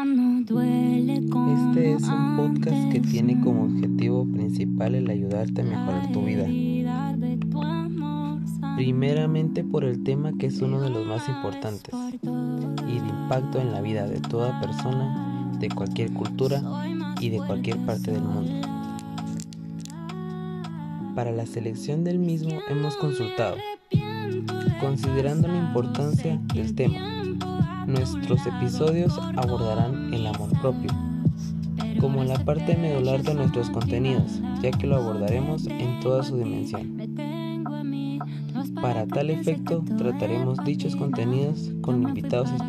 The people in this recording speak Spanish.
Este es un podcast que tiene como objetivo principal el ayudarte a mejorar tu vida. Primeramente por el tema que es uno de los más importantes y de impacto en la vida de toda persona, de cualquier cultura y de cualquier parte del mundo. Para la selección del mismo hemos consultado, considerando la importancia del tema Nuestros episodios abordarán el amor propio, como la parte medular de nuestros contenidos, ya que lo abordaremos en toda su dimensión. Para tal efecto, trataremos dichos contenidos con invitados especiales.